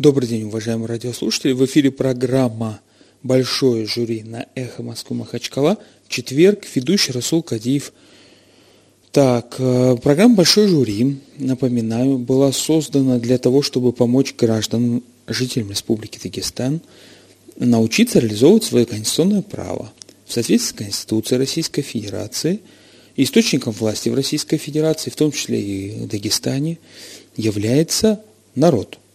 Добрый день, уважаемые радиослушатели. В эфире программа «Большое жюри» на «Эхо Москвы Махачкала». Четверг, ведущий Расул Кадиев. Так, э, программа «Большое жюри», напоминаю, была создана для того, чтобы помочь гражданам, жителям Республики Дагестан научиться реализовывать свое конституционное право в соответствии с Конституцией Российской Федерации, источником власти в Российской Федерации, в том числе и в Дагестане, является народ –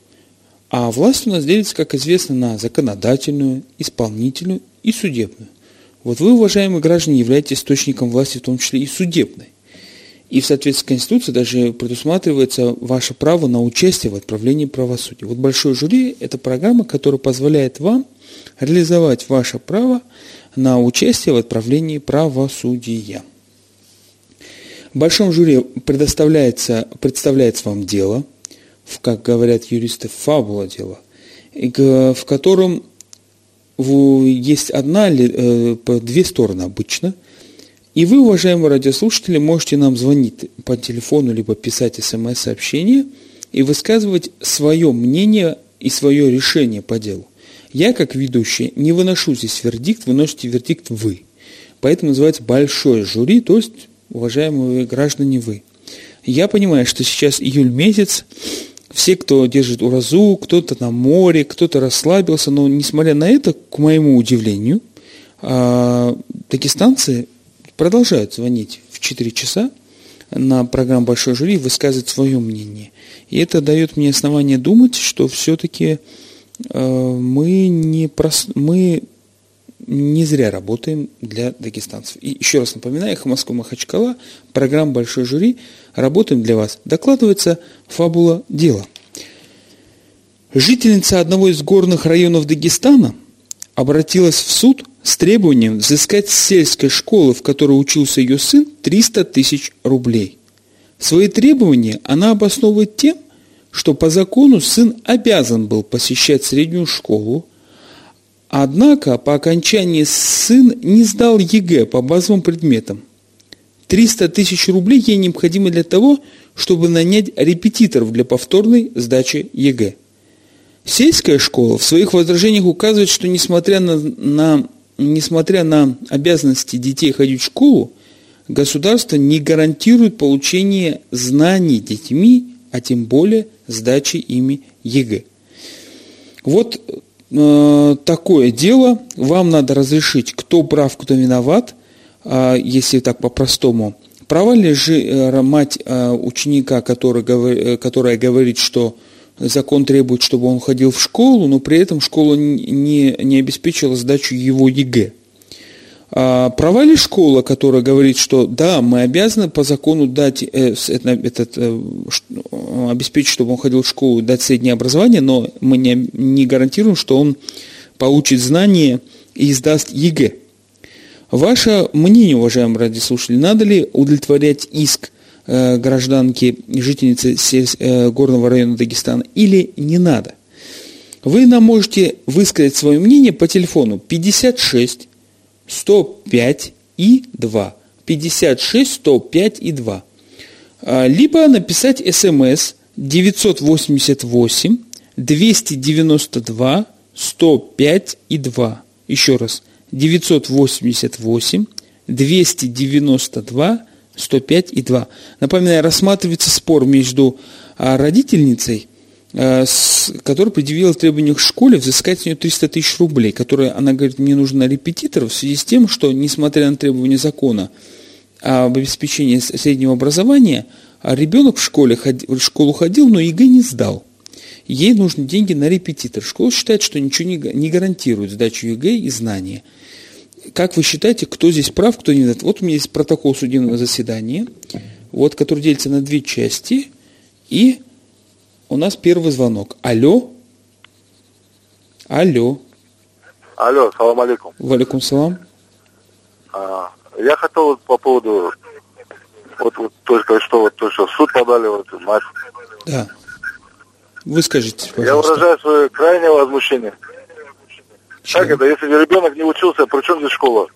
а власть у нас делится, как известно, на законодательную, исполнительную и судебную. Вот вы, уважаемые граждане, являетесь источником власти, в том числе и судебной. И в соответствии с Конституцией даже предусматривается ваше право на участие в отправлении правосудия. Вот большой жюри – это программа, которая позволяет вам реализовать ваше право на участие в отправлении правосудия. В большом жюри предоставляется, представляется вам дело – в, как говорят юристы, фабула дела, в котором есть одна, э, две стороны обычно, и вы, уважаемые радиослушатели, можете нам звонить по телефону, либо писать смс-сообщение и высказывать свое мнение и свое решение по делу. Я, как ведущий, не выношу здесь вердикт, выносите вердикт вы. Поэтому называется большое жюри, то есть, уважаемые граждане, вы. Я понимаю, что сейчас июль месяц, все, кто держит уразу, кто-то на море, кто-то расслабился, но несмотря на это, к моему удивлению, дагестанцы продолжают звонить в 4 часа на программу «Большой жюри» высказывать свое мнение. И это дает мне основание думать, что все-таки а, мы не, прос... мы не зря работаем для дагестанцев. И еще раз напоминаю, «Эхо Москвы Махачкала», программа «Большой жюри», работаем для вас. Докладывается фабула дела. Жительница одного из горных районов Дагестана обратилась в суд с требованием взыскать с сельской школы, в которой учился ее сын, 300 тысяч рублей. Свои требования она обосновывает тем, что по закону сын обязан был посещать среднюю школу, однако по окончании сын не сдал ЕГЭ по базовым предметам. 300 тысяч рублей ей необходимо для того, чтобы нанять репетиторов для повторной сдачи ЕГЭ. Сельская школа в своих возражениях указывает, что несмотря на, на, несмотря на обязанности детей ходить в школу, государство не гарантирует получение знаний детьми, а тем более сдачи ими ЕГЭ. Вот э, такое дело. Вам надо разрешить, кто прав, кто виноват, если так по-простому. Права ли же э, мать э, ученика, который, э, которая говорит, что закон требует, чтобы он ходил в школу, но при этом школа не, не обеспечила сдачу его ЕГЭ. А права ли школа, которая говорит, что да, мы обязаны по закону дать, э, этот, обеспечить, чтобы он ходил в школу, дать среднее образование, но мы не, не гарантируем, что он получит знания и сдаст ЕГЭ. Ваше мнение, уважаемые радиослушатели, надо ли удовлетворять иск Э, гражданки, жительницы э, горного района Дагестана, или не надо. Вы нам можете высказать свое мнение по телефону 56 105 и 2. 56 105 и 2. А, либо написать смс 988 292 105 и 2. Еще раз. 988 292 105 и 2. Напоминаю, рассматривается спор между а, родительницей, а, которая предъявила требования к школе взыскать с нее 300 тысяч рублей, которые, она говорит, мне нужно на репетитора в связи с тем, что, несмотря на требования закона об обеспечении среднего образования, а ребенок в, школе, в школу ходил, но ЕГЭ не сдал. Ей нужны деньги на репетитор. Школа считает, что ничего не гарантирует сдачу ЕГЭ и знания как вы считаете, кто здесь прав, кто не Вот у меня есть протокол судебного заседания, вот, который делится на две части, и у нас первый звонок. Алло? Алло. Алло, салам алейкум. Валикум салам. А, я хотел вот по поводу, вот, вот только что, вот то, что в суд подали, вот, мать. Да. Вы скажите, пожалуйста. Я выражаю свое крайнее возмущение. Чего? Как это, если ребенок не учился, при чем здесь школа?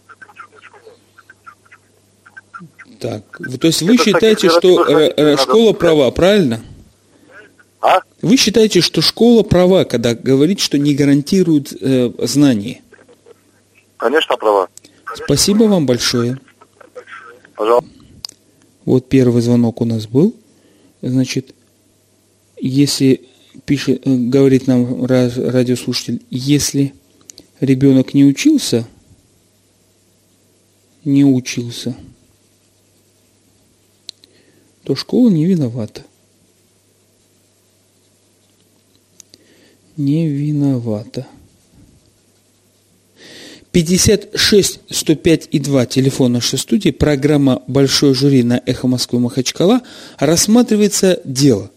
Так, то есть вы это считаете, что школа права, правильно? А? Вы считаете, что школа права, когда говорит, что не гарантирует э, знания? Конечно, права. Спасибо вам большое. Пожалуйста. Вот первый звонок у нас был. Значит, если пишет, э, говорит нам радиослушатель, если ребенок не учился, не учился, то школа не виновата. Не виновата. 56 105 и 2, телефон нашей студии, программа «Большой жюри» на «Эхо Москвы Махачкала», рассматривается дело.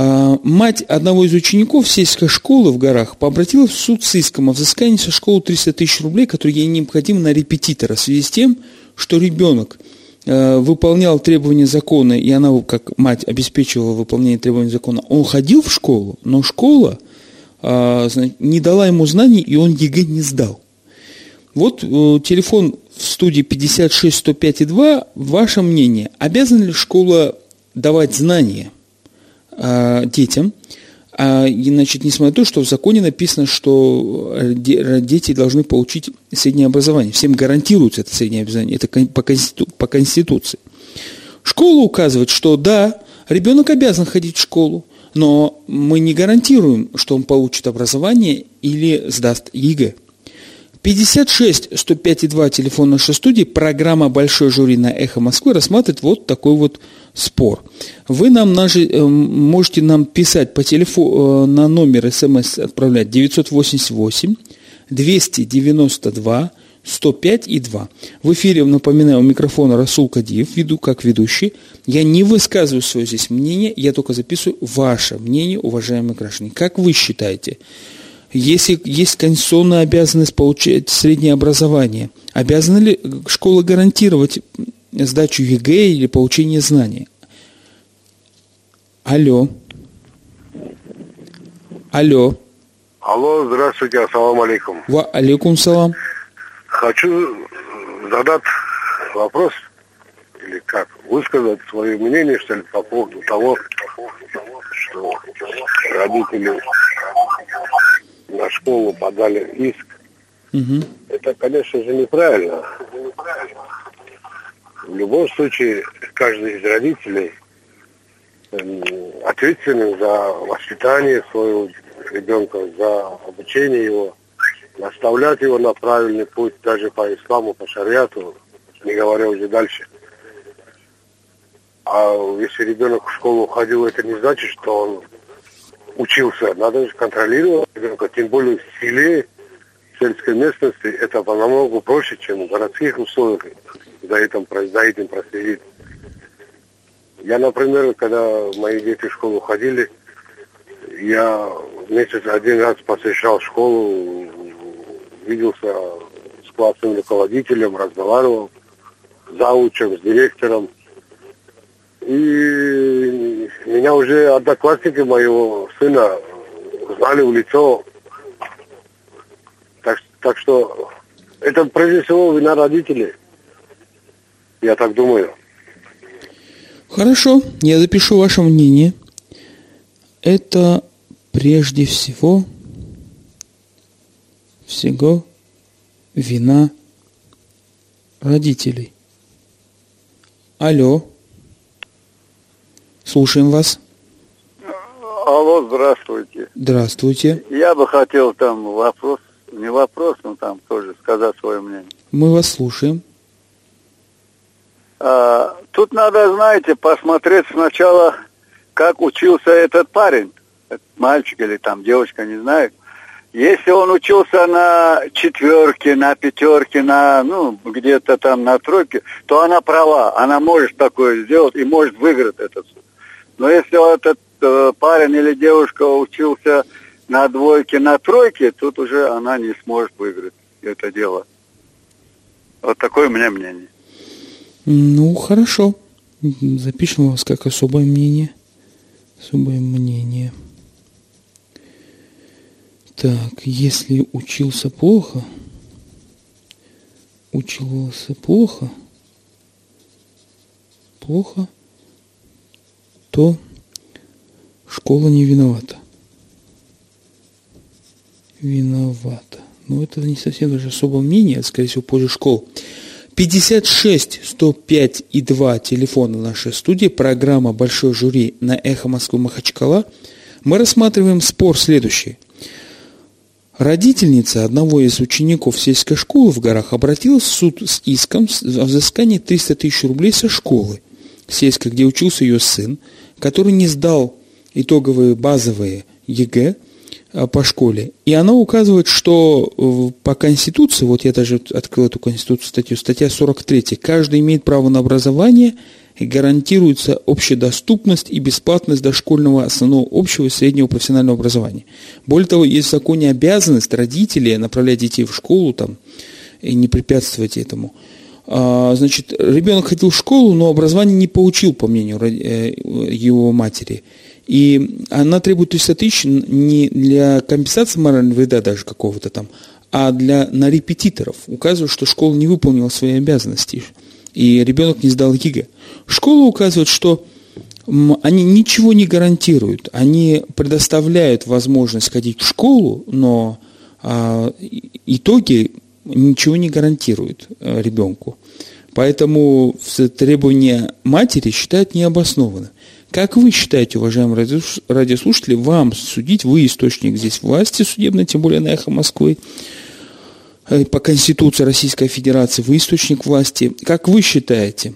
А, мать одного из учеников сельской школы в горах обратилась в суд с иском о взыскании со школы 300 тысяч рублей, которые ей необходимы на репетитора, в связи с тем, что ребенок а, выполнял требования закона, и она, как мать, обеспечивала выполнение требований закона, он ходил в школу, но школа а, не дала ему знаний, и он ЕГЭ не сдал. Вот э, телефон в студии 56 105 и 2. Ваше мнение, обязана ли школа давать знания э, детям? А, и, значит, несмотря на то, что в законе написано, что э, дети должны получить среднее образование. Всем гарантируется это среднее образование. Это по, конститу, по Конституции. Школа указывает, что да, ребенок обязан ходить в школу, но мы не гарантируем, что он получит образование или сдаст ЕГЭ. 56 105 и 2 телефон нашей студии, программа «Большое жюри» на «Эхо Москвы» рассматривает вот такой вот спор. Вы нам нажи, э, можете нам писать по телефону э, на номер смс отправлять 988 292 105 и 2. В эфире, напоминаю, у микрофона Расул Кадиев, веду как ведущий. Я не высказываю свое здесь мнение, я только записываю ваше мнение, уважаемые граждане. Как вы считаете? Если есть конституционная обязанность получать среднее образование, обязана ли школа гарантировать сдачу ЕГЭ или получение знаний? Алло. Алло. Алло, здравствуйте, ассаламу алейкум. Ва алейкум салам. Хочу задать вопрос, или как, высказать свое мнение, что ли, по поводу того, что родители на школу подали иск. Угу. Это, конечно же, неправильно. В любом случае, каждый из родителей ответственен за воспитание своего ребенка, за обучение его, наставлять его на правильный путь, даже по исламу, по шариату, не говоря уже дальше. А если ребенок в школу ходил, это не значит, что он учился. Надо же контролировать ребенка, тем более в селе, в сельской местности, это намного проще, чем в городских условиях за этим, за этим проследить. Я, например, когда мои дети в школу ходили, я месяц один раз посещал школу, виделся с классным руководителем, разговаривал, заучем, с директором. И меня уже одноклассники моего сына знали в лицо. Так, так что это прежде всего вина родителей. Я так думаю. Хорошо, я запишу ваше мнение. Это прежде всего всего вина родителей. Алло. Слушаем вас. Алло, здравствуйте. Здравствуйте. Я бы хотел там вопрос, не вопрос, но там тоже сказать свое мнение. Мы вас слушаем. А, тут надо, знаете, посмотреть сначала, как учился этот парень, этот мальчик или там девочка, не знаю. Если он учился на четверке, на пятерке, на, ну, где-то там на тройке, то она права, она может такое сделать и может выиграть этот суд. Но если этот э, парень или девушка учился на двойке, на тройке, тут уже она не сможет выиграть это дело. Вот такое у меня мнение. Ну, хорошо. Запишем вас как особое мнение. Особое мнение. Так, если учился плохо, учился плохо, плохо, то школа не виновата. Виновата. Ну, это не совсем даже особое мнение, это, скорее всего, позже школ. 56 105 и 2 телефона нашей студии, программа «Большой жюри» на «Эхо Москвы Махачкала». Мы рассматриваем спор следующий. Родительница одного из учеников сельской школы в горах обратилась в суд с иском о взыскании 300 тысяч рублей со школы сельской, где учился ее сын, который не сдал итоговые базовые ЕГЭ – по школе. И она указывает, что э, по Конституции, вот я даже открыл эту Конституцию статью, статья 43, каждый имеет право на образование и гарантируется общедоступность и бесплатность дошкольного основного общего и среднего профессионального образования. Более того, есть в законе обязанность родителей направлять детей в школу там, и не препятствовать этому. А, значит, ребенок ходил в школу, но образование не получил, по мнению э, его матери. И она требует 300 тысяч не для компенсации морального вреда даже какого-то там, а для, на репетиторов, указывает, что школа не выполнила свои обязанности, и ребенок не сдал ЕГЭ. Школа указывает, что они ничего не гарантируют, они предоставляют возможность ходить в школу, но а, итоги ничего не гарантируют а, ребенку. Поэтому требования матери считают необоснованным. Как вы считаете, уважаемые радиослушатели, вам судить, вы источник здесь власти судебной, тем более на эхо Москвы, э, по Конституции Российской Федерации, вы источник власти. Как вы считаете,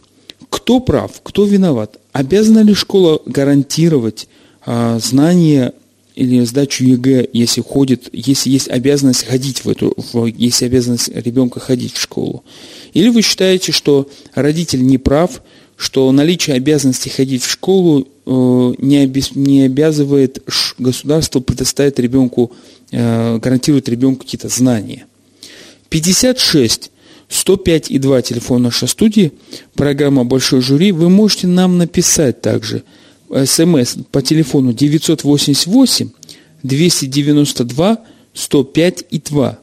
кто прав, кто виноват? Обязана ли школа гарантировать а, знания или сдачу ЕГЭ, если ходит, если есть обязанность ходить в эту, в, если обязанность ребенка ходить в школу? Или вы считаете, что родитель не прав, что наличие обязанности ходить в школу э, не, обез, не обязывает государство предоставить ребенку, э, гарантирует ребенку какие-то знания. 56 105 и 2 телефон нашей студии, программа «Большой жюри». Вы можете нам написать также смс по телефону 988 292 105 и 2.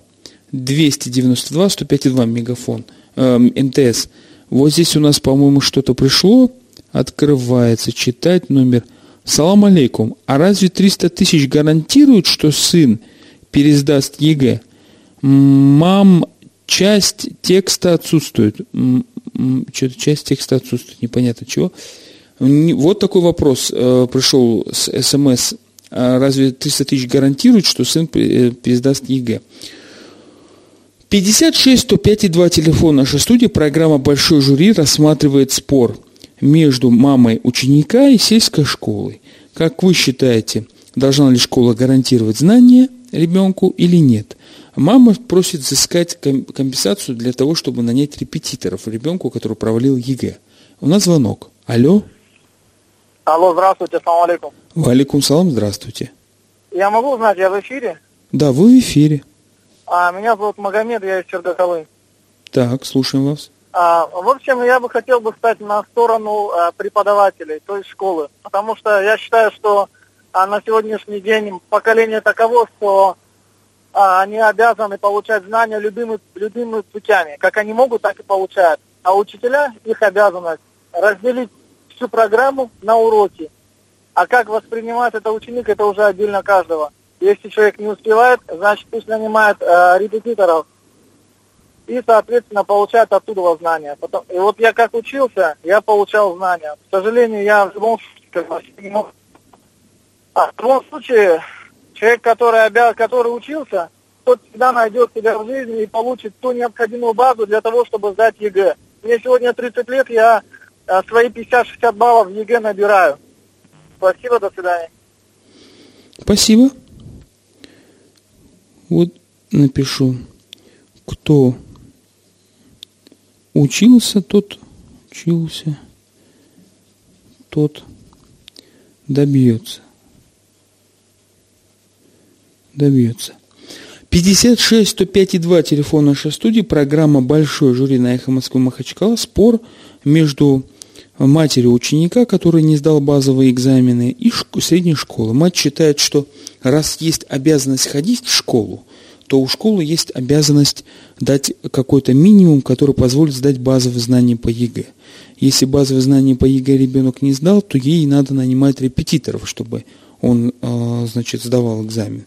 292 105 и 2 мегафон, э, МТС. Вот здесь у нас, по-моему, что-то пришло. Открывается, читать номер. Салам алейкум. А разве 300 тысяч гарантирует, что сын пересдаст ЕГЭ? Мам, часть текста отсутствует. Что-то часть текста отсутствует, непонятно чего. Вот такой вопрос э, пришел с СМС. А разве 300 тысяч гарантирует, что сын э, пересдаст ЕГЭ? 56 105 и 2 телефон нашей студии. Программа «Большое жюри» рассматривает спор между мамой ученика и сельской школой. Как вы считаете, должна ли школа гарантировать знания ребенку или нет? Мама просит взыскать компенсацию для того, чтобы нанять репетиторов ребенку, который провалил ЕГЭ. У нас звонок. Алло. Алло, здравствуйте, салам алейкум. Валикум салам, здравствуйте. Я могу узнать, я в эфире? Да, вы в эфире. А, меня зовут Магомед, я из Чердакалы. Так, слушаем вас. А, в общем, я бы хотел бы стать на сторону а, преподавателей, то есть школы. Потому что я считаю, что а, на сегодняшний день поколение таково, что а, они обязаны получать знания любыми, любыми путями. Как они могут, так и получают. А учителя, их обязанность разделить всю программу на уроки. А как воспринимает это ученик, это уже отдельно каждого. Если человек не успевает, значит пусть нанимает э, репетиторов и, соответственно, получает оттуда знания. Потом, и вот я как учился, я получал знания. К сожалению, я в любом случае не мог. А в любом случае, человек, который, обя... который учился, тот всегда найдет себя в жизни и получит ту необходимую базу для того, чтобы сдать ЕГЭ. Мне сегодня 30 лет, я э, свои 50-60 баллов в ЕГЭ набираю. Спасибо, до свидания. Спасибо. Вот напишу, кто учился, тот учился, тот добьется. Добьется. 56 105 и 2 телефон нашей студии, программа «Большое жюри» на «Эхо Москвы Махачкала». Спор между матерью ученика, который не сдал базовые экзамены, и средней школы. Мать считает, что раз есть обязанность ходить в школу, то у школы есть обязанность дать какой-то минимум, который позволит сдать базовые знания по ЕГЭ. Если базовые знания по ЕГЭ ребенок не сдал, то ей надо нанимать репетиторов, чтобы он, э, значит, сдавал экзамен.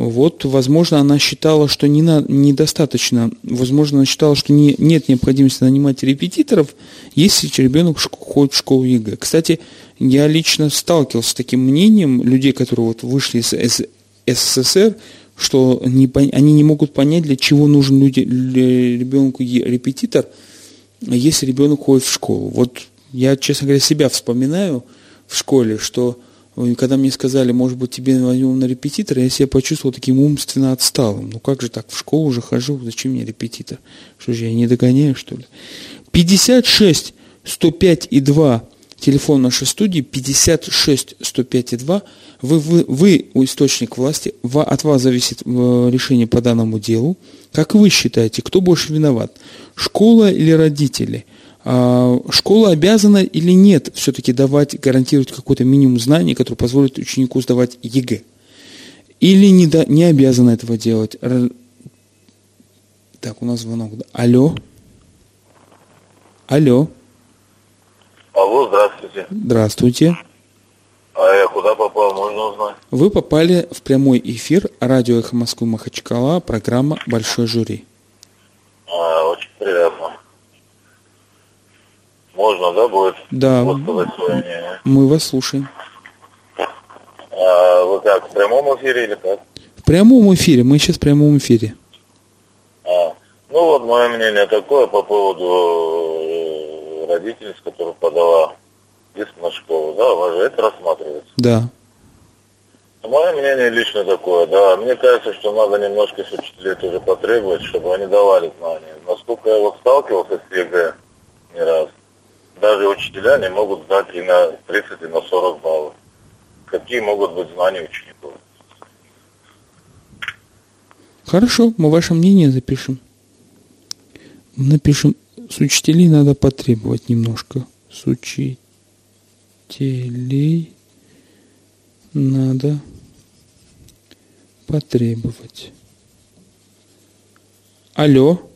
Вот, возможно, она считала, что не на, недостаточно, возможно, она считала, что не, нет необходимости нанимать репетиторов, если ребенок ходит в школу ЕГЭ. Кстати, я лично сталкивался с таким мнением людей, которые вот вышли из СССР, что не, они не могут понять, для чего нужен люди, ребенку репетитор, если ребенок ходит в школу. Вот я, честно говоря, себя вспоминаю в школе, что когда мне сказали, может быть, тебе возьмем на репетитор, я себя почувствовал таким умственно отсталым. Ну как же так, в школу уже хожу, зачем мне репетитор? Что же, я не догоняю, что ли? 56 105 и 2 телефон нашей студии 56 105 и 2. Вы, вы, вы источник власти, от вас зависит э, решение по данному делу. Как вы считаете, кто больше виноват? Школа или родители? Школа обязана или нет все-таки давать, гарантировать какой-то минимум знаний, который позволит ученику сдавать ЕГЭ? Или не, да, не обязана этого делать? Так, у нас звонок. Алло. Алло. Алло, здравствуйте. Здравствуйте. А я куда попал, можно узнать? Вы попали в прямой эфир радио «Эхо Москвы» Махачкала, программа «Большое жюри». А, очень приятно. Можно, да, будет? Да. Свое мнение. Мы вас слушаем. А, вы как, в прямом эфире или как? В прямом эфире, мы сейчас в прямом эфире. А, ну вот мое мнение такое по поводу э, родительницы, которая подала иск на школу, да, у вас же это рассматривается? Да. Мое мнение лично такое, да. Мне кажется, что надо немножко с учителей тоже потребовать, чтобы они давали знания. Насколько я вот сталкивался с ЕГЭ не раз, даже учителя не могут сдать и на 30, и на 40 баллов. Какие могут быть знания учеников? Хорошо, мы ваше мнение запишем. Напишем, с учителей надо потребовать немножко. С учителей надо потребовать. Алло.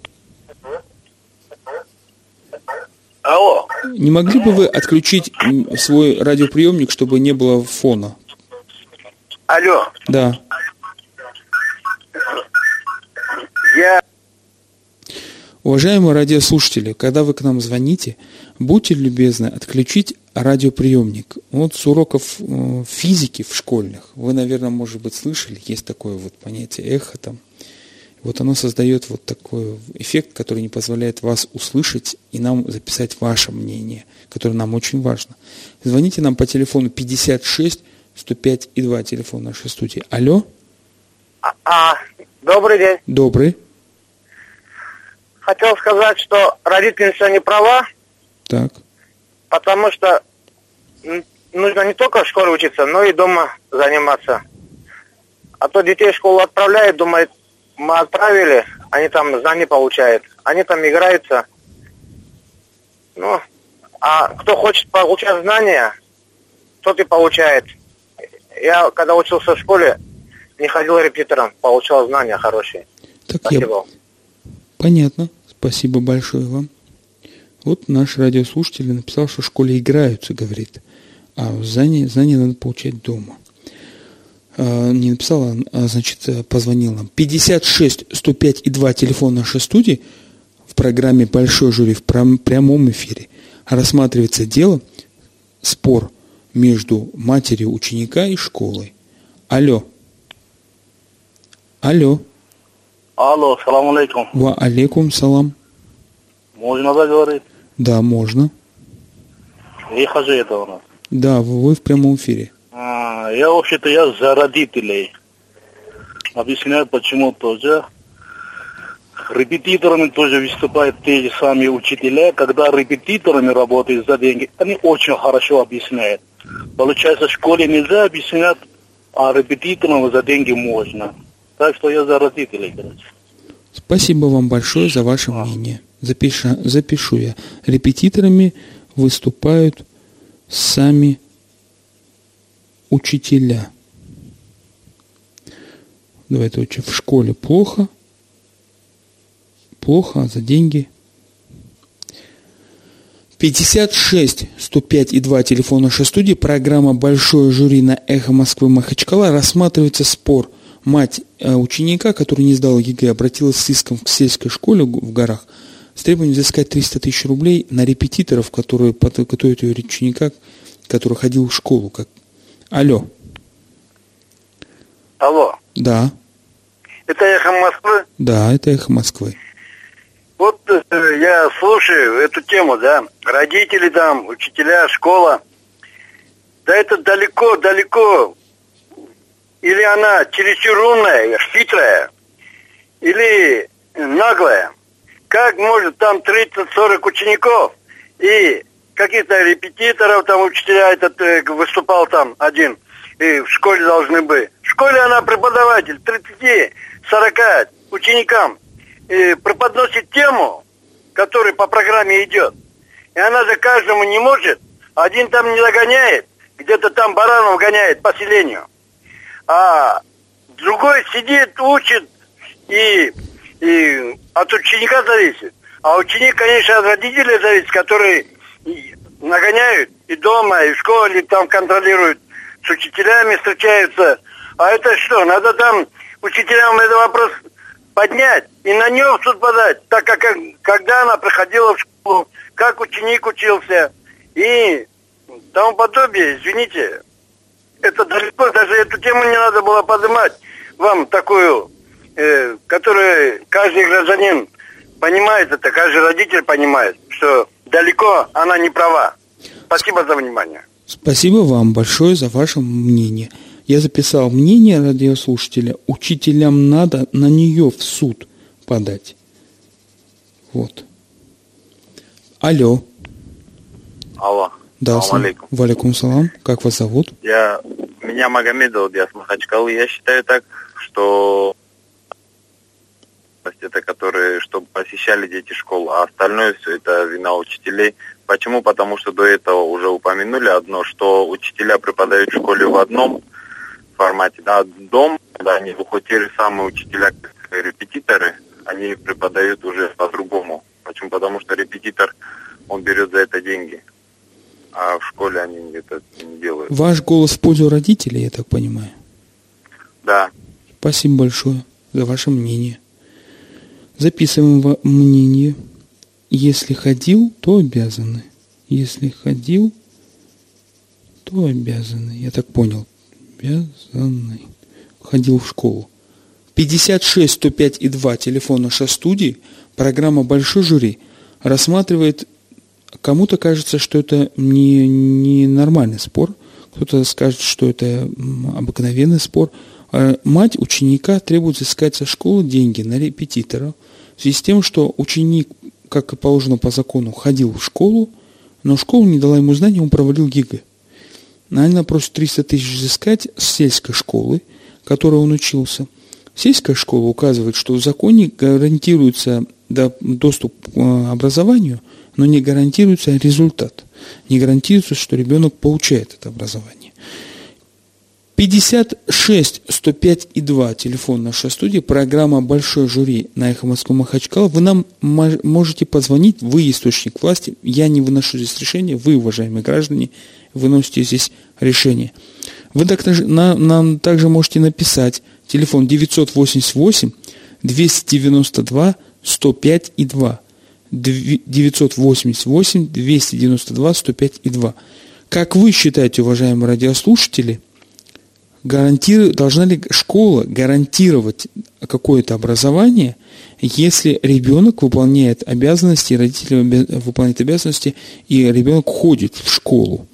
Алло. Не могли бы вы отключить свой радиоприемник, чтобы не было фона? Алло. Да. Я... Уважаемые радиослушатели, когда вы к нам звоните, будьте любезны отключить радиоприемник. Вот с уроков э, физики в школьных, вы, наверное, может быть, слышали, есть такое вот понятие эхо там. Вот оно создает вот такой эффект, который не позволяет вас услышать и нам записать ваше мнение, которое нам очень важно. Звоните нам по телефону 56 105 и 2, телефон нашей студии. Алло? А, а, добрый день. Добрый. Хотел сказать, что родительница не права. Так. Потому что нужно не только в школе учиться, но и дома заниматься. А то детей в школу отправляют, думают, мы отправили, они там знания получают. Они там играются. Ну, а кто хочет получать знания, тот и получает. Я, когда учился в школе, не ходил репетитором, получал знания хорошие. Так Спасибо. Я... Понятно. Спасибо большое вам. Вот наш радиослушатель написал, что в школе играются, говорит. А знания, знания надо получать дома. А, не написала, а, значит, позвонил нам. 56 105 и 2 телефон нашей студии в программе «Большой жюри» в прямом эфире. Рассматривается дело, спор между матерью ученика и школой. Алло. Алло. Алло, салам алейкум. Ва алейкум салам. Можно заговорить? Да, можно. Я хожу это у нас. Да, вы в прямом эфире. А, я вообще-то я за родителей. Объясняю, почему тоже. Репетиторами тоже выступают те же самые учителя. Когда репетиторами работают за деньги, они очень хорошо объясняют. Получается, в школе нельзя объяснять, а репетиторам за деньги можно. Так что я за родителей, короче. Спасибо вам большое за ваше а. мнение. Запишу, запишу я. Репетиторами выступают сами учителя. Давайте учим. В школе плохо. Плохо, а за деньги. 56 105 и 2 телефон нашей студии. Программа «Большое жюри» на «Эхо Москвы» Махачкала. Рассматривается спор. Мать э, ученика, который не сдал ЕГЭ, обратилась с иском к сельской школе в горах с требованием взыскать 300 тысяч рублей на репетиторов, которые готовят ее ученика, который ходил в школу. Как... Алло. Алло. Да. Это «Эхо Москвы»? Да, это «Эхо Москвы». Вот э, я слушаю эту тему, да, родители там, учителя, школа. Да это далеко-далеко. Или она чересчур умная, хитрая, или наглая. Как может там 30-40 учеников и каких-то репетиторов, там учителя этот э, выступал там один, и в школе должны быть. В школе она преподаватель, 30-40 ученикам э, преподносит тему, которая по программе идет. И она же каждому не может. Один там не догоняет, где-то там баранов гоняет по селению. А другой сидит, учит, и, и от ученика зависит. А ученик, конечно, от родителей зависит, которые нагоняют и дома, и в школе там контролируют, с учителями встречаются. А это что, надо там учителям этот вопрос поднять и на нее в суд подать, так как когда она приходила в школу, как ученик учился и тому подобие, извините, это далеко, даже эту тему не надо было поднимать. Вам такую, э, которую каждый гражданин понимает это, каждый родитель понимает, что далеко она не права. Спасибо за внимание. Спасибо вам большое за ваше мнение. Я записал мнение радиослушателя. Учителям надо на нее в суд подать. Вот. Алло. Алло. Да, салам алейкум. Валикум салам. Как вас зовут? Я, меня Магомедов, я с Махачкалы. Я считаю так, что это которые, чтобы посещали дети школу, а остальное все это вина учителей. Почему? Потому что до этого уже упомянули одно, что учителя преподают в школе в одном формате. Да, дом, да, они же самые учителя, репетиторы, они преподают уже по-другому. Почему? Потому что репетитор, он берет за это деньги. А в школе они это не делают. Ваш голос в пользу родителей, я так понимаю? Да. Спасибо большое за ваше мнение. Записываем мнение. Если ходил, то обязаны. Если ходил, то обязаны. Я так понял обязаны. Ходил в школу. 56 105 и 2 телефон нашей студии. Программа «Большой жюри» рассматривает, кому-то кажется, что это не, не нормальный спор, кто-то скажет, что это обыкновенный спор. А мать ученика требует взыскать со школы деньги на репетитора в связи с тем, что ученик, как и положено по закону, ходил в школу, но школа не дала ему знаний, он провалил ЕГЭ. Она просит 300 тысяч взыскать с сельской школы, которой он учился. Сельская школа указывает, что в законе гарантируется доступ к э, образованию, но не гарантируется результат. Не гарантируется, что ребенок получает это образование. 56 105 и 2 телефон нашей студии, программа «Большое жюри» на Эхо Москвы Махачкала. Вы нам можете позвонить, вы источник власти, я не выношу здесь решения, вы, уважаемые граждане, выносите здесь решение. Вы также, на, нам также можете написать телефон 988 292 105 и 2. 988 292 105 и 2. Как вы считаете, уважаемые радиослушатели, гарантирует, должна ли школа гарантировать какое-то образование, если ребенок выполняет обязанности, родители выполняют обязанности, и ребенок ходит в школу?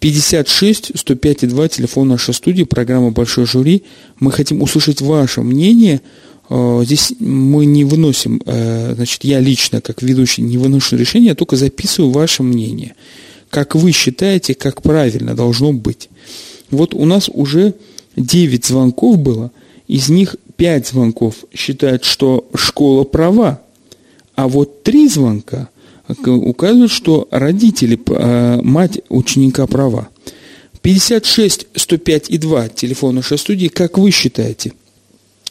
56 105 и 2, телефон нашей студии, программа «Большой жюри». Мы хотим услышать ваше мнение. Э, здесь мы не выносим, э, значит, я лично, как ведущий, не выношу решение, а только записываю ваше мнение. Как вы считаете, как правильно должно быть. Вот у нас уже 9 звонков было, из них 5 звонков считают, что школа права, а вот 3 звонка – указывают, что родители, э, мать ученика права. 56 105 и 2 телефон нашей студии. Как вы считаете,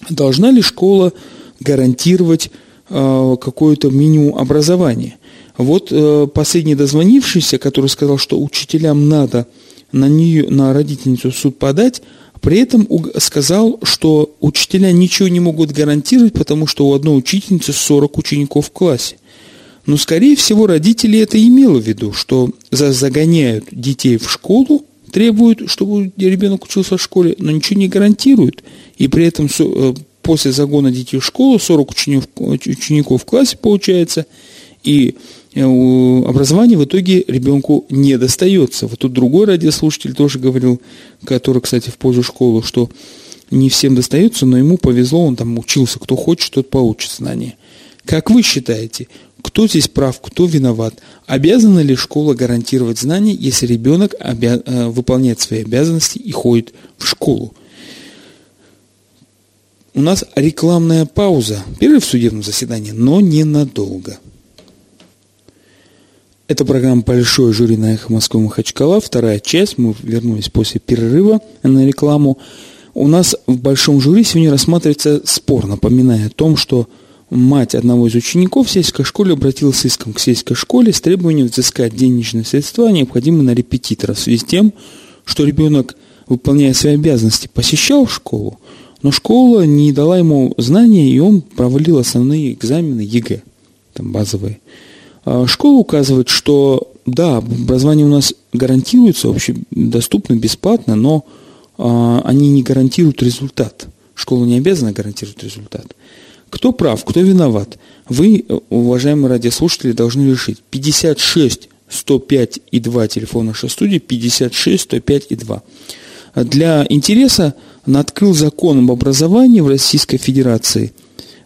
должна ли школа гарантировать э, какое-то минимум образования. Вот э, последний дозвонившийся, который сказал, что учителям надо на нее, на родительницу в суд подать, при этом сказал, что учителя ничего не могут гарантировать, потому что у одной учительницы 40 учеников в классе. Но, скорее всего, родители это имело в виду, что загоняют детей в школу, требуют, чтобы ребенок учился в школе, но ничего не гарантируют. И при этом э, после загона детей в школу 40 учеников, учеников в классе получается, и э, образование в итоге ребенку не достается. Вот тут другой радиослушатель тоже говорил, который, кстати, в пользу школы, что не всем достается, но ему повезло, он там учился, кто хочет, тот получит знания. Как вы считаете, кто здесь прав, кто виноват? Обязана ли школа гарантировать знания, если ребенок обя... Э, выполняет свои обязанности и ходит в школу? У нас рекламная пауза, перерыв в судебном заседании, но ненадолго. Это программа «Большое жюри на эхо Москвы Махачкала». Вторая часть. Мы вернулись после перерыва на рекламу. У нас в большом жюри сегодня рассматривается спор, напоминая о том, что мать одного из учеников в сельской школе обратилась с иском к сельской школе с требованием взыскать денежные средства, необходимые на репетитора, в связи с тем, что ребенок, выполняя свои обязанности, посещал школу, но школа не дала ему знания, и он провалил основные экзамены ЕГЭ, там базовые. А, школа указывает, что да, образование у нас гарантируется, общедоступно, бесплатно, но а, они не гарантируют результат. Школа не обязана гарантировать результат. Кто прав, кто виноват? Вы, уважаемые радиослушатели, должны решить. 56 105 и 2 телефон нашей студии, 56 105 и 2. Для интереса открыл закон об образовании в Российской Федерации.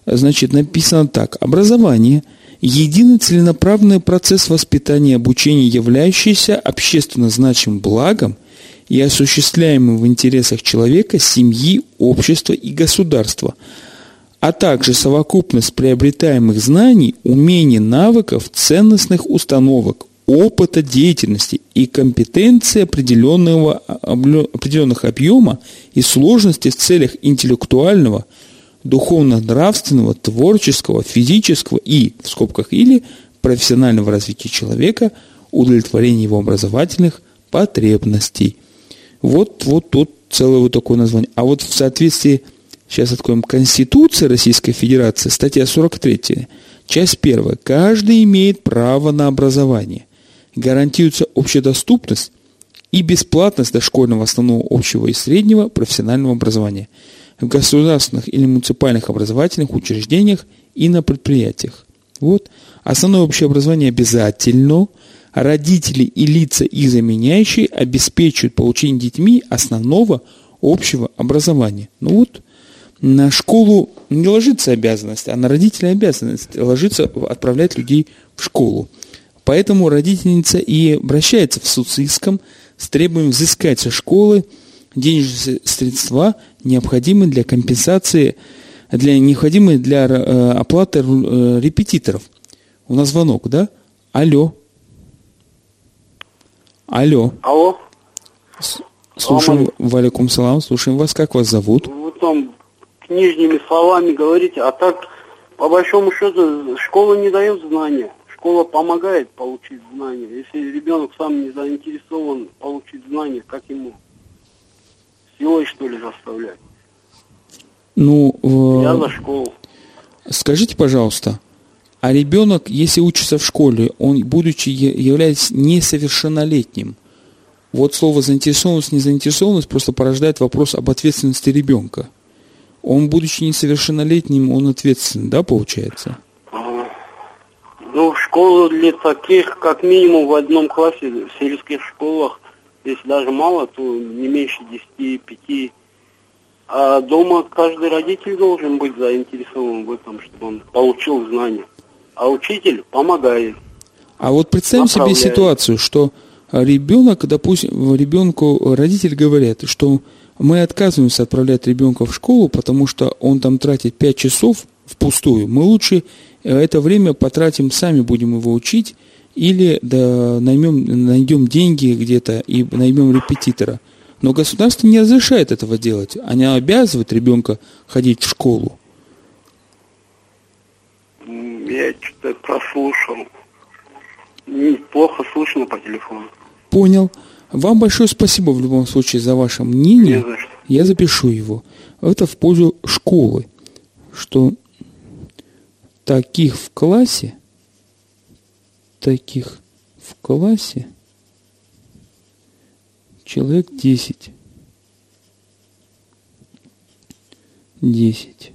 Значит, написано так. Образование – единый целенаправленный процесс воспитания и обучения, являющийся общественно значимым благом и осуществляемым в интересах человека, семьи, общества и государства, а также совокупность приобретаемых знаний, умений, навыков, ценностных установок, опыта деятельности и компетенции определенного, определенных объема и сложности в целях интеллектуального – духовно-нравственного, творческого, физического и, в скобках или, профессионального развития человека, удовлетворения его образовательных потребностей. Вот, вот тут целое вот такое название. А вот в соответствии, сейчас откроем, Конституции Российской Федерации, статья 43, часть 1. Каждый имеет право на образование. Гарантируется общедоступность и бесплатность дошкольного основного общего и среднего профессионального образования – в государственных или муниципальных образовательных учреждениях и на предприятиях. Вот. Основное общее образование обязательно. Родители и лица их заменяющие обеспечивают получение детьми основного общего образования. Ну вот, на школу не ложится обязанность, а на родителей обязанность ложится отправлять людей в школу. Поэтому родительница и обращается в суд иском с требованием взыскать со школы денежные средства, необходимые для компенсации, для, необходимые для э, оплаты э, репетиторов. У нас звонок, да? Алло. Алло. Алло. С слушаем, валикум салам, слушаем вас, как вас зовут? Вы там книжными словами говорите, а так, по большому счету, школа не дает знания. Школа помогает получить знания. Если ребенок сам не заинтересован получить знания, как ему? Силой, что ли, заставлять? Ну, э... я за школу. Скажите, пожалуйста, а ребенок, если учится в школе, он, будучи являясь несовершеннолетним, вот слово заинтересованность, незаинтересованность просто порождает вопрос об ответственности ребенка. Он, будучи несовершеннолетним, он ответственен, да, получается? Ну, в школу для таких, как минимум в одном классе, в сельских школах если даже мало, то не меньше 10-5. А дома каждый родитель должен быть заинтересован в этом, чтобы он получил знания. А учитель помогает. А вот представим себе ситуацию, что ребенок, допустим, ребенку родитель говорят, что мы отказываемся отправлять ребенка в школу, потому что он там тратит 5 часов впустую. Мы лучше это время потратим, сами будем его учить, или да, наймем, найдем деньги где-то и наймем репетитора. Но государство не разрешает этого делать. Они обязывают ребенка ходить в школу. Я что-то прослушал. Плохо слышно по телефону. Понял. Вам большое спасибо в любом случае за ваше мнение. За Я запишу его. Это в пользу школы, что таких в классе, таких в классе человек 10. 10.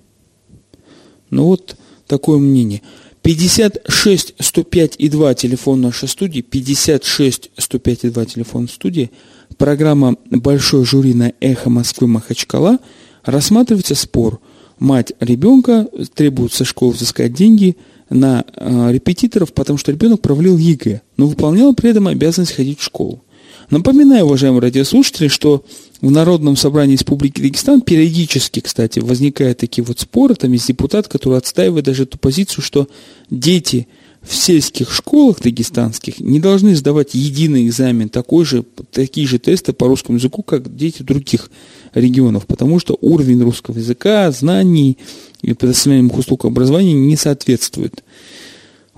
Ну вот такое мнение. 56 105 и 2 телефон нашей студии, 56 105 и 2 телефон студии, программа «Большой жюри» на «Эхо Москвы Махачкала» рассматривается спор. Мать ребенка требует со школы взыскать деньги на э, репетиторов, потому что ребенок провалил ЕГЭ, но выполнял при этом обязанность ходить в школу. Напоминаю, уважаемые радиослушатели, что в Народном собрании Республики Дагестан периодически, кстати, возникают такие вот споры, там есть депутат, который отстаивает даже эту позицию, что дети в сельских школах дагестанских не должны сдавать единый экзамен, такой же, такие же тесты по русскому языку, как дети других регионов, потому что уровень русского языка, знаний и предоставляемых услуг образования не соответствует.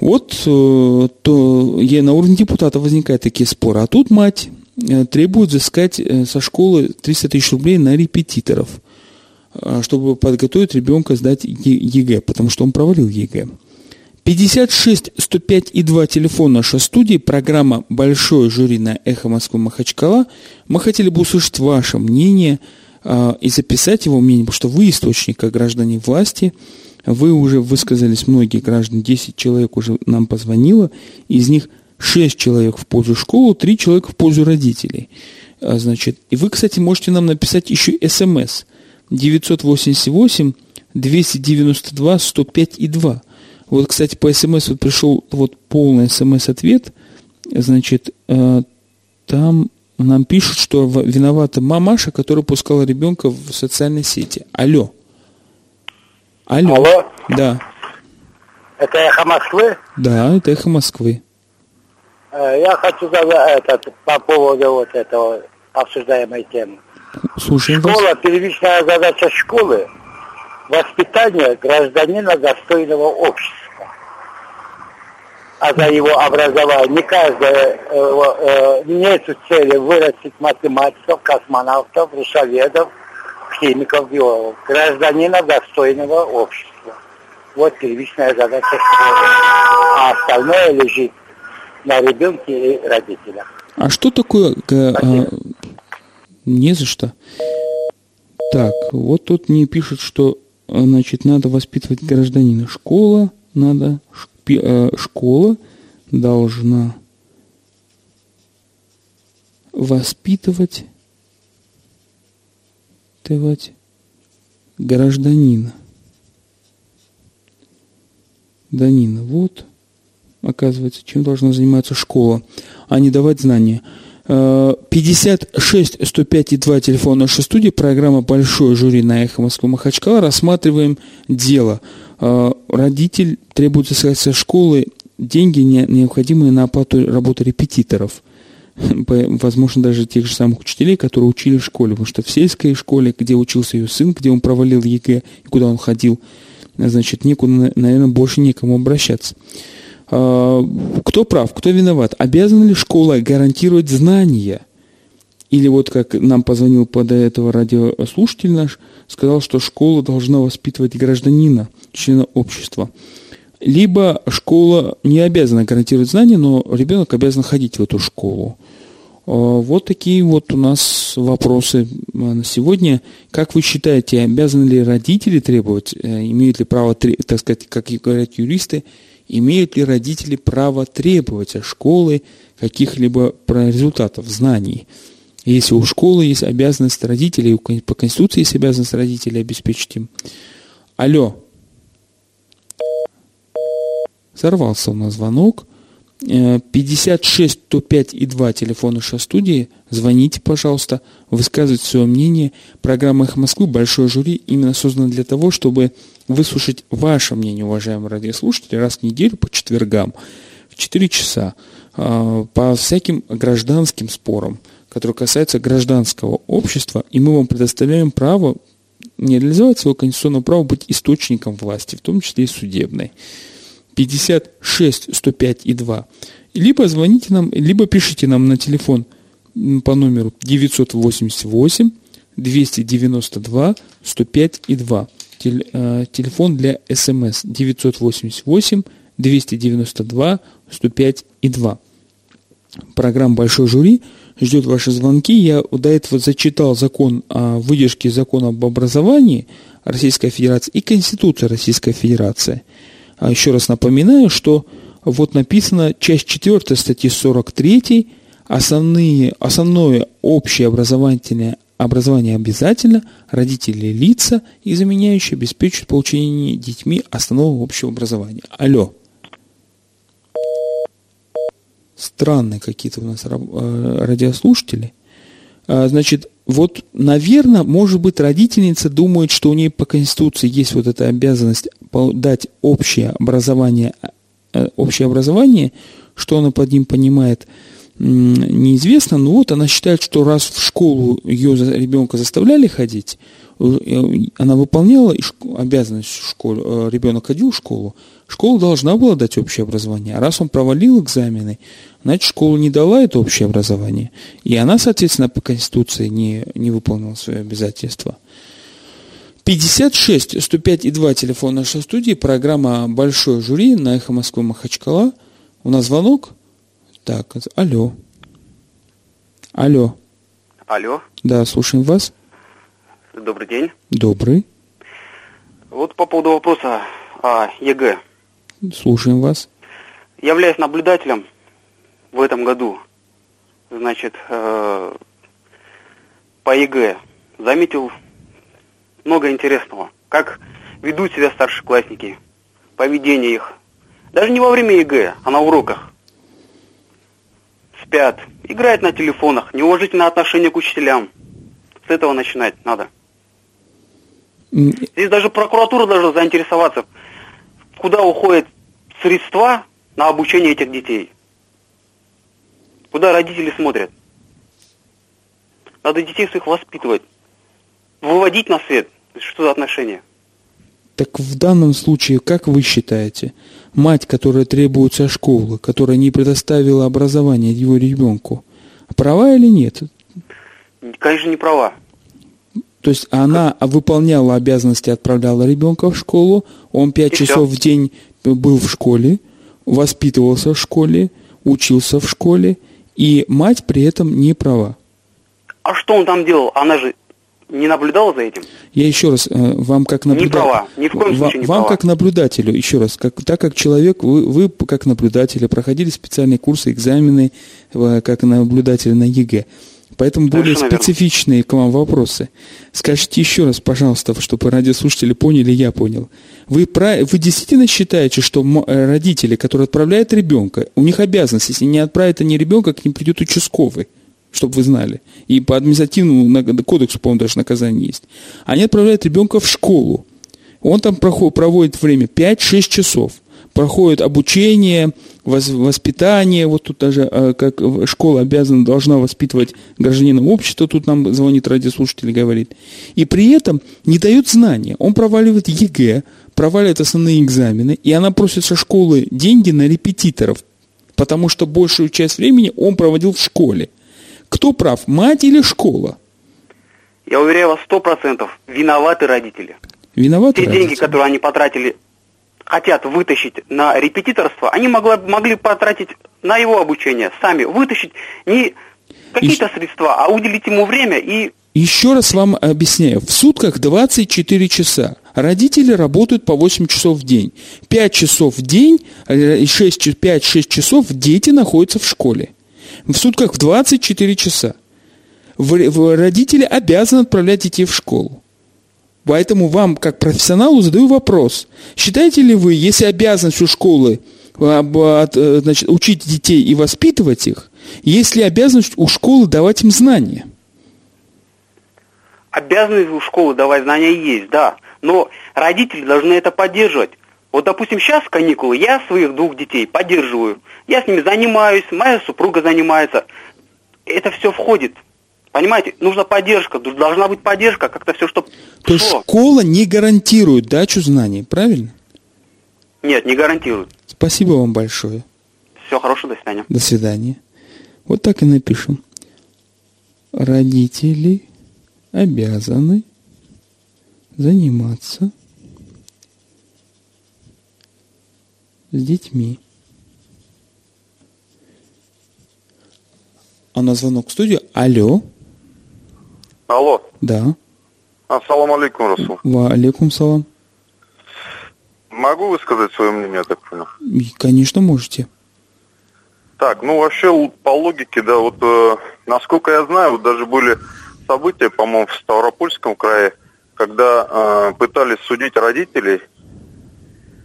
Вот э, то на уровне депутата возникают такие споры. А тут мать Э, требуют взыскать э, со школы 300 тысяч рублей на репетиторов, чтобы подготовить ребенка сдать ЕГЭ, потому что он провалил ЕГЭ. 56 105 и 2 телефон нашей студии, программа «Большое жюри» на «Эхо Москвы Махачкала». Мы хотели бы услышать ваше мнение э, и записать его мнение, потому что вы источник как граждане власти. Вы уже высказались, многие граждане, 10 человек уже нам позвонило, из них 6 человек в пользу школы, 3 человека в пользу родителей. А, значит, и вы, кстати, можете нам написать еще смс 988 292 105 и 2. Вот, кстати, по смс вот пришел вот полный смс-ответ. Значит, а, там нам пишут, что виновата мамаша, которая пускала ребенка в социальной сети. Алло. Алло. Алло. Да. Это эхо Москвы? Да, это эхо Москвы. Э, я хочу сказать этот, по поводу вот этого обсуждаемой темы. Слушаем Школа, вас. первичная задача школы – воспитание гражданина достойного общества. А за его образование не каждое э, э, нет цели вырастить математиков, космонавтов, русоведов, химиков, биологов. Гражданина достойного общества. Вот первичная задача школы. А остальное лежит на ребенке и родителях. А что такое... А, не за что. Так, вот тут мне пишут, что значит, надо воспитывать гражданина. Школа надо, э, школа должна воспитывать гражданина. Данина, вот оказывается, чем должна заниматься школа, а не давать знания. 56 105 и 2 телефон нашей студии, программа «Большое жюри» на «Эхо Москвы Махачкала». Рассматриваем дело. Э, родитель требует взыскать со школы деньги, необходимые на оплату работы репетиторов. Возможно, даже тех же самых учителей, которые учили в школе. Потому что в сельской школе, где учился ее сын, где он провалил ЕГЭ, и куда он ходил, значит, некуда, наверное, больше некому обращаться. А, кто прав, кто виноват? Обязана ли школа гарантировать знания? Или вот как нам позвонил под этого радиослушатель наш, сказал, что школа должна воспитывать гражданина, члена общества. Либо школа не обязана гарантировать знания, но ребенок обязан ходить в эту школу. А, вот такие вот у нас вопросы на сегодня. Как вы считаете, обязаны ли родители требовать, э, имеют ли право, так сказать, как говорят юристы, имеют ли родители право требовать от школы каких-либо результатов, знаний. Если у школы есть обязанность родителей, по Конституции есть обязанность родителей обеспечить им. Алло. Сорвался у нас звонок. 56 105 и 2 телефон нашей студии. Звоните, пожалуйста, высказывайте свое мнение. Программа «Эхо Москвы» большое жюри именно создана для того, чтобы выслушать ваше мнение, уважаемые радиослушатели, раз в неделю по четвергам в 4 часа а, по всяким гражданским спорам, которые касаются гражданского общества, и мы вам предоставляем право не реализовать свое конституционное право быть источником власти, в том числе и судебной. 56 105 и 2. Либо звоните нам, либо пишите нам на телефон по номеру 988 292 105 и 2. Э, телефон для СМС 988 292 105 и 2. Программа «Большой жюри» ждет ваши звонки. Я до этого зачитал закон о выдержке закона об образовании Российской Федерации и Конституции Российской Федерации. А еще раз напоминаю, что вот написано часть 4 статьи 43 основные, основное общее образовательное образование обязательно, родители лица, и заменяющие обеспечивают получение детьми основного общего образования. Алло. Странные какие-то у нас э, радиослушатели. А, значит, вот, наверное, может быть, родительница думает, что у нее по Конституции есть вот эта обязанность дать общее образование, э, общее образование, что она под ним понимает, неизвестно, но вот она считает, что раз в школу ее ребенка заставляли ходить, э, она выполняла обязанность в школе, ребенок ходил в школу, Школа должна была дать общее образование. А раз он провалил экзамены, значит, школа не дала это общее образование. И она, соответственно, по Конституции не, не выполнила свои обязательства. 56 105 и 2 телефон нашей студии, программа «Большой жюри» на «Эхо Москвы Махачкала». У нас звонок. Так, алло. Алло. Алло. Да, слушаем вас. Добрый день. Добрый. Вот по поводу вопроса о ЕГЭ. Слушаем вас. Являюсь наблюдателем в этом году. Значит, э, по ЕГЭ заметил много интересного. Как ведут себя старшеклассники, поведение их. Даже не во время ЕГЭ, а на уроках. Спят, играют на телефонах, неуважительное отношение к учителям. С этого начинать надо. Здесь даже прокуратура должна заинтересоваться, куда уходят средства на обучение этих детей. Куда родители смотрят. Надо детей своих воспитывать. Выводить на свет. Что за отношения? Так в данном случае, как вы считаете, мать, которая требует со школы, которая не предоставила образование его ребенку, права или нет? Конечно, не права. То есть она выполняла обязанности, отправляла ребенка в школу, он пять часов в день был в школе, воспитывался в школе, учился в школе, и мать при этом не права. А что он там делал? Она же не наблюдала за этим? Я еще раз, э, вам как наблюдателю... Не права, ни в коем случае не Вам права. как наблюдателю, еще раз, как, так как человек, вы, вы как наблюдатели проходили специальные курсы, экзамены, э, как наблюдатели на ЕГЭ. Поэтому более Совершенно специфичные к вам вопросы. Скажите еще раз, пожалуйста, чтобы радиослушатели поняли, я понял. Вы, про, вы действительно считаете, что э, родители, которые отправляют ребенка, у них обязанность, если не отправят они ребенка, к ним придет участковый, чтобы вы знали. И по административному кодексу, по-моему, даже наказание есть. Они отправляют ребенка в школу. Он там проходит, проводит время 5-6 часов проходит обучение, воспитание, вот тут даже э, как школа обязана, должна воспитывать гражданина общества, тут нам звонит радиослушатель и говорит. И при этом не дает знания. Он проваливает ЕГЭ, проваливает основные экзамены, и она просит со школы деньги на репетиторов, потому что большую часть времени он проводил в школе. Кто прав, мать или школа? Я уверяю вас, сто процентов виноваты родители. Виноваты Те родители? деньги, которые они потратили хотят вытащить на репетиторство, они могли, могли потратить на его обучение, сами вытащить не какие-то средства, а уделить ему время и... Еще раз вам объясняю. В сутках 24 часа. Родители работают по 8 часов в день. 5 часов в день, 5-6 часов дети находятся в школе. В сутках в 24 часа. Родители обязаны отправлять детей в школу. Поэтому вам, как профессионалу, задаю вопрос. Считаете ли вы, если обязанность у школы э, значит, учить детей и воспитывать их, есть ли обязанность у школы давать им знания? Обязанность у школы давать знания есть, да. Но родители должны это поддерживать. Вот, допустим, сейчас каникулы, я своих двух детей поддерживаю. Я с ними занимаюсь, моя супруга занимается. Это все входит Понимаете, нужна поддержка, должна быть поддержка, как-то все, чтобы То есть школа не гарантирует дачу знаний, правильно? Нет, не гарантирует. Спасибо вам большое. Все хорошо, до свидания. До свидания. Вот так и напишем. Родители обязаны заниматься с детьми. А на звонок в студию. Алло. Алло. Да. Ассаламу алейкум, Расул. Ва алейкум салам. Могу высказать свое мнение, я так понял? И, Конечно, можете. Так, ну вообще по логике, да, вот э, насколько я знаю, вот даже были события, по-моему, в Ставропольском крае, когда э, пытались судить родителей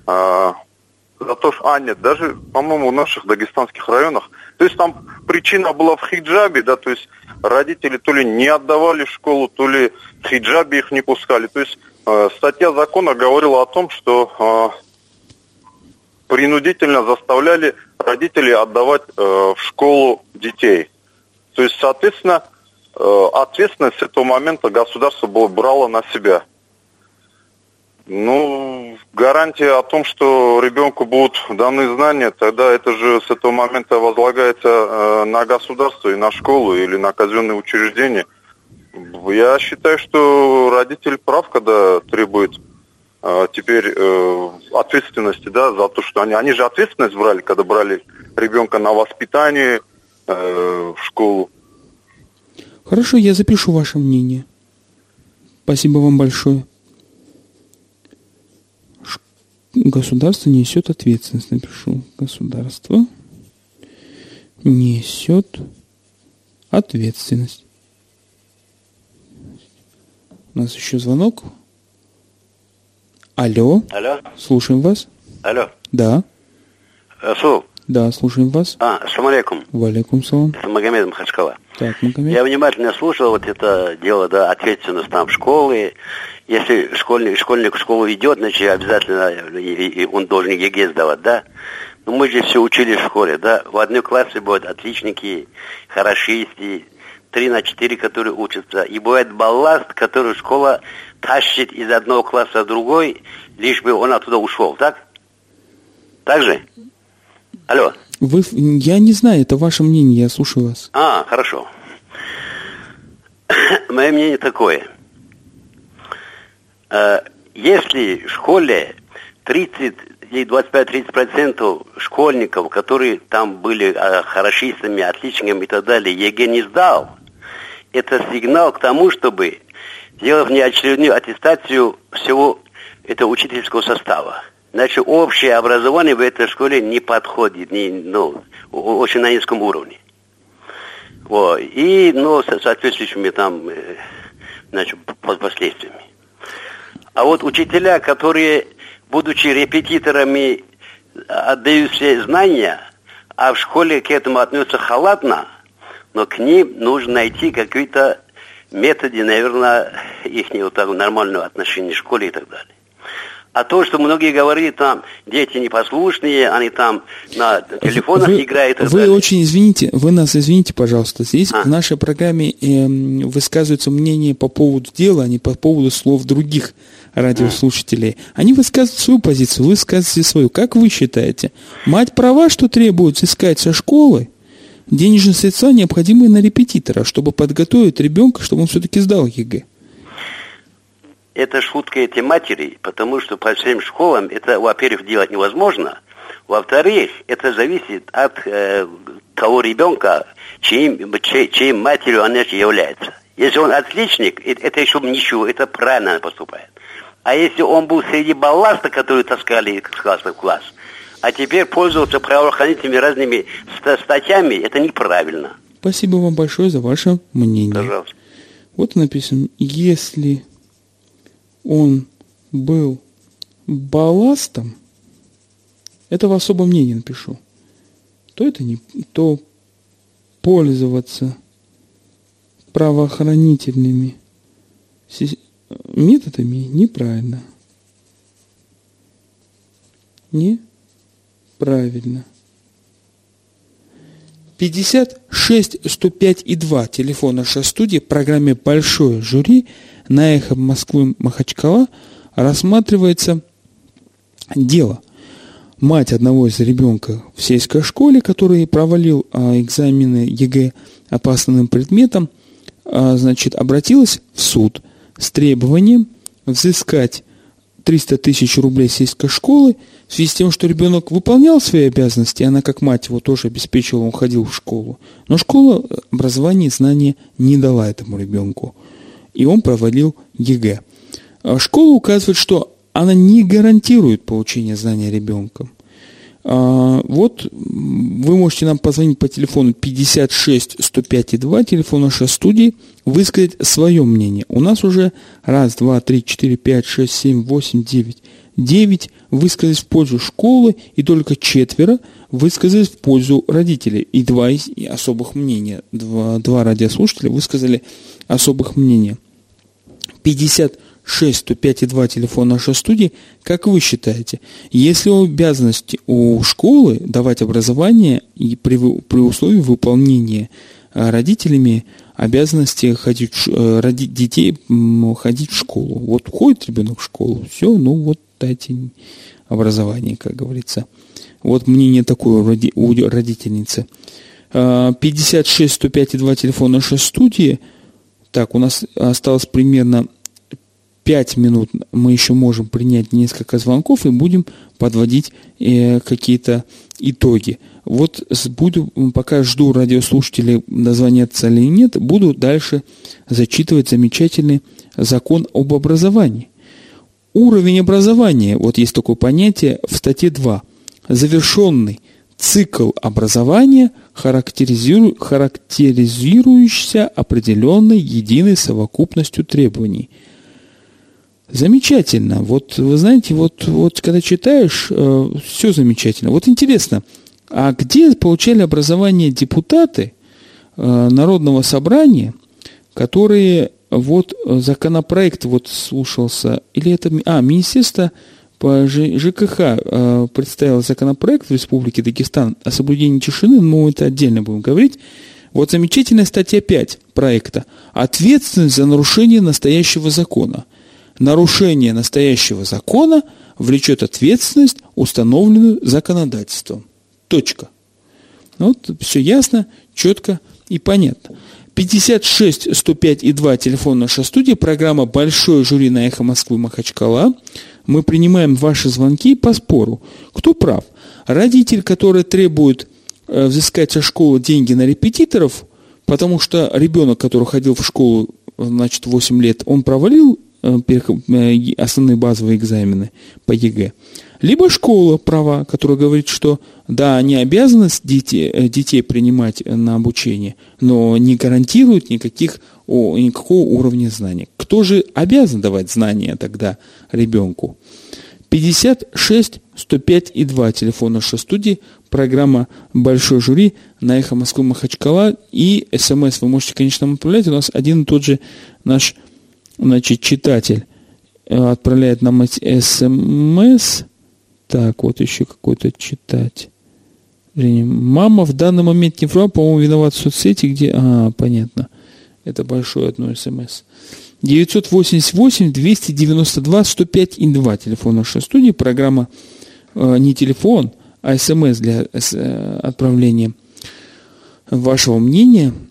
э, за то, что, а нет, даже, по-моему, в наших дагестанских районах, то есть там причина была в хиджабе, да, то есть родители то ли не отдавали школу, то ли в хиджабе их не пускали, то есть э, статья закона говорила о том, что э, принудительно заставляли родителей отдавать э, в школу детей. То есть, соответственно, э, ответственность с этого момента государство было, брало на себя. Ну, гарантия о том, что ребенку будут даны знания, тогда это же с этого момента возлагается э, на государство и на школу или на казенные учреждения. Я считаю, что родитель прав, когда требует э, теперь э, ответственности, да, за то, что они, они же ответственность брали, когда брали ребенка на воспитание э, в школу. Хорошо, я запишу ваше мнение. Спасибо вам большое. Государство несет ответственность. Напишу. Государство несет ответственность. У нас еще звонок. Алло. Алло, Слушаем вас. алло. Да. Расул, Да, слушаем вас. а, ассаламу алейкум. Валикум салам. Это Магомед Махачкала. Так, Магомед. Я внимательно слушал вот это дело, да, ответственность там школы. Если школьник, школьник в школу идет, значит, обязательно и- и- и он должен ЕГЭ сдавать, да? Ну, мы же все учили в школе, да? В одной классе будут отличники, хорошисты, три на четыре, которые учатся. И бывает балласт, который школа тащит из одного класса в другой, лишь бы он оттуда ушел, так? Так же? Алло. Вы, я не знаю, это ваше мнение, я слушаю вас. А, хорошо. Мое мнение такое. Э, Если в школе 30 и 25-30% школьников, которые там были э, хорошистами, отличниками и так далее, ЕГЭ не сдал, это сигнал к тому, чтобы сделать внеочередную аттестацию всего этого учительского состава. Значит, общее образование в этой школе не подходит, не, ну, очень на низком уровне. Вот. И, ну, со соответствующими там, э, значит, по- последствиями. А вот учителя, которые, будучи репетиторами, отдают все знания, а в школе к этому относятся халатно, но к ним нужно найти какие-то методы, наверное, их нормального отношения к школе и так далее. А то, что многие говорили, там, дети непослушные, они там на телефонах вы, играют вы далее. очень извините, вы нас извините, пожалуйста. Здесь А. в нашей программе эм, высказываются мнения по поводу дела, а не по поводу слов других радиослушателей. Они высказывают свою позицию, вы высказываете свою. Как вы считаете, мать права, что требует искать со школы денежные средства, необходимые на репетитора, чтобы подготовить ребенка, чтобы он все-таки сдал ЕГЭ? Это шутка эти матери, потому что по всем школам это, во-первых, делать невозможно, во-вторых, это зависит от э, того ребенка, чьим, чьей, чьей матерью он является. Если он отличник, э- это еще ничего, это правильно поступает. А если он был среди балласта, который таскали из класса в класс, а теперь пользоваться правоохранительными разными ста- статьями, это неправильно. Спасибо вам большое за ваше мнение. Пожалуйста. Вот написано, если он был балластом, это в особом мнении напишу, то это не, то пользоваться правоохранительными методами неправильно. Неправильно. 56 105 и 2 телефон нашей студии в программе «Большое жюри» на эхо Москвы Махачкала рассматривается дело мать одного из ребенка в сельской школе, который провалил а, экзамены ЕГЭ по основным предметам, а, значит, обратилась в суд с требованием взыскать 300 тысяч рублей сельской школы в связи с тем, что ребенок выполнял свои обязанности, она как мать его тоже обеспечивала, он ходил в школу. Но школа образование и знания не дала этому ребенку. И он провалил ЕГЭ. А школа указывает, что она не гарантирует получение знания ребенком. Вот вы можете нам позвонить по телефону 56 105 2, телефон нашей студии, высказать свое мнение. У нас уже раз, два, три, четыре, пять, шесть, семь, восемь, девять, девять высказались в пользу школы, и только четверо высказались в пользу родителей. И два особых мнения, два, два радиослушателя высказали особых мнения. 50 6 105 2 телефон нашей студии. Как вы считаете, если обязанности у школы давать образование и при, при условии выполнения э, родителями обязанности ходить, э, роди, детей ходить в школу. Вот ходит ребенок в школу, все, ну вот дайте образование, как говорится. Вот мнение такое у родительницы. 56 105 2 телефон нашей студии. Так, у нас осталось примерно 5 минут мы еще можем принять несколько звонков и будем подводить э, какие-то итоги. Вот буду, пока жду радиослушателей, дозвонятся или нет, буду дальше зачитывать замечательный закон об образовании. Уровень образования, вот есть такое понятие в статье 2. Завершенный цикл образования, характеризиру, характеризующийся определенной единой совокупностью требований – Замечательно. Вот вы знаете, вот, вот когда читаешь, э, все замечательно. Вот интересно, а где получали образование депутаты э, Народного собрания, которые вот законопроект вот слушался, или это, а, Министерство по ЖКХ э, представило законопроект в Республике Дагестан о соблюдении тишины, но это отдельно будем говорить. Вот замечательная статья 5 проекта. Ответственность за нарушение настоящего закона нарушение настоящего закона влечет ответственность, установленную законодательством. Точка. Вот все ясно, четко и понятно. 56 105 и 2 телефон наша студия, программа «Большое жюри на эхо Москвы Махачкала». Мы принимаем ваши звонки по спору. Кто прав? Родитель, который требует э, взыскать со школы деньги на репетиторов, потому что ребенок, который ходил в школу, значит, 8 лет, он провалил Э, э, основные базовые экзамены по ЕГЭ. Либо школа права, которая говорит, что да, они обязаны детей, э, детей принимать на обучение, но не гарантируют никаких, о, никакого уровня знаний. Кто же обязан давать знания тогда ребенку? 56 105 и 2 телефон нашей студии, программа «Большой жюри» на «Эхо Москвы Махачкала» и смс вы можете, конечно, отправлять. У нас один и тот же наш значит, читатель э, отправляет нам смс. Так, вот еще какой-то читать. Мама в данный момент не права, по-моему, виноват в соцсети, где... А, понятно. Это большое одно смс. 988-292-105 и 2. Телефон нашей студии. Программа э, не телефон, а смс для э, отправления вашего мнения –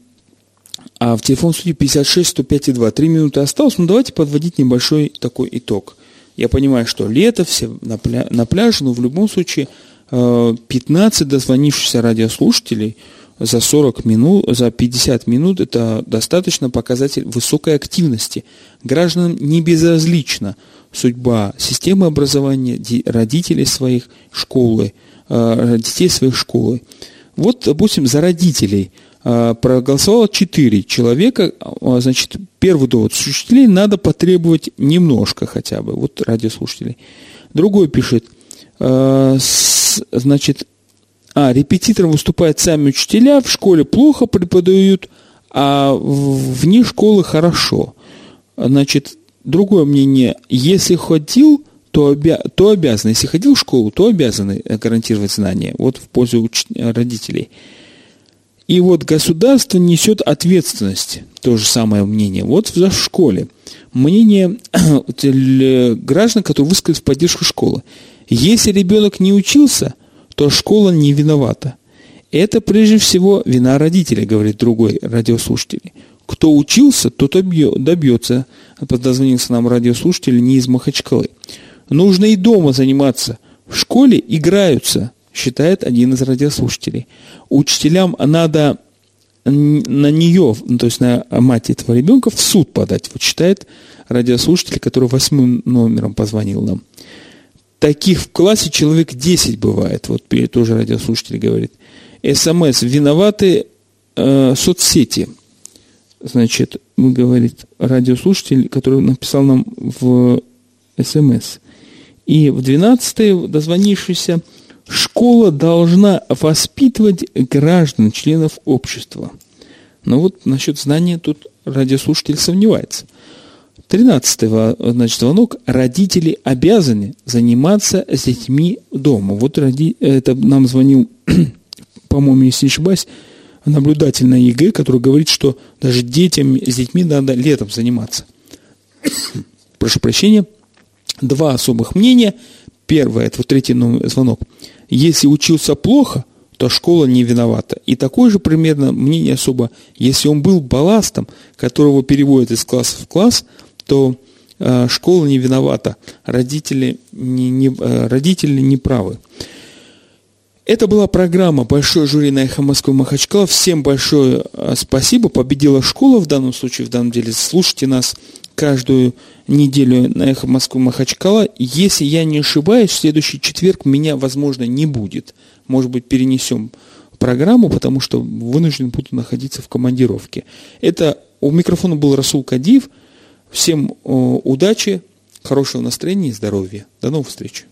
а в телефон студии 56 105 и 2. Три минуты осталось, ну, давайте подводить небольшой такой итог. Я понимаю, что лето, все на, пля на пляже, но в любом случае 15 э, дозвонившихся радиослушателей за 40 минут, за 50 минут это достаточно показатель высокой активности. Гражданам не безразлична судьба системы образования, родителей своих школы, э, детей своих школы. Вот, допустим, за родителей – проголосовало 4 человека, а, значит, первый довод, с надо потребовать немножко хотя бы, вот радиослушателей. Другой пишет, а, значит, а, репетитором выступают сами учителя, в школе плохо преподают, а вне школы хорошо. Значит, другое мнение, если ходил, то, обя то обязан, если ходил в школу, то обязаны гарантировать знания, вот в пользу родителей. И вот государство несет ответственность, то же самое мнение. Вот в школе. Мнение граждан, которые высказали в поддержку школы. Если ребенок не учился, то школа не виновата. Это прежде всего вина родителей, говорит другой радиослушатель. Кто учился, тот добьется, подозвонился нам радиослушатель не из Махачкалы. Нужно и дома заниматься. В школе играются, считает один из радиослушателей. Учителям надо на нее, ну, то есть на мать этого ребенка, в суд подать, вот считает радиослушатель, который восьмым номером позвонил нам. Таких в классе человек 10 бывает, вот тоже радиослушатель говорит. СМС виноваты э, соцсети. Значит, говорит радиослушатель, который написал нам в СМС. И в 12 дозвонившийся школа должна воспитывать граждан, членов общества. Но вот насчет знания тут радиослушатель сомневается. 13 значит, звонок. Родители обязаны заниматься с детьми дома. Вот ради, это нам звонил, по-моему, если не ошибаюсь, наблюдатель на ЕГЭ, который говорит, что даже детям с детьми надо летом заниматься. Прошу прощения. Два особых мнения. Первое, это вот третий звонок. Если учился плохо, то школа не виновата. И такое же примерно мнение особо, если он был балластом, которого переводят из класса в класс, то э, школа не виновата, родители не, не, э, родители не правы. Это была программа «Большое жюри на эхо Москвы Махачкала». Всем большое э, спасибо. Победила школа в данном случае, в данном деле. Слушайте нас каждую неделю на эхо Москвы Махачкала. Если я не ошибаюсь, в следующий четверг меня, возможно, не будет. Может быть, перенесем программу, потому что вынужден буду находиться в командировке. Это у микрофона был Расул Кадиев. Всем удачи, хорошего настроения и здоровья. До новых встреч.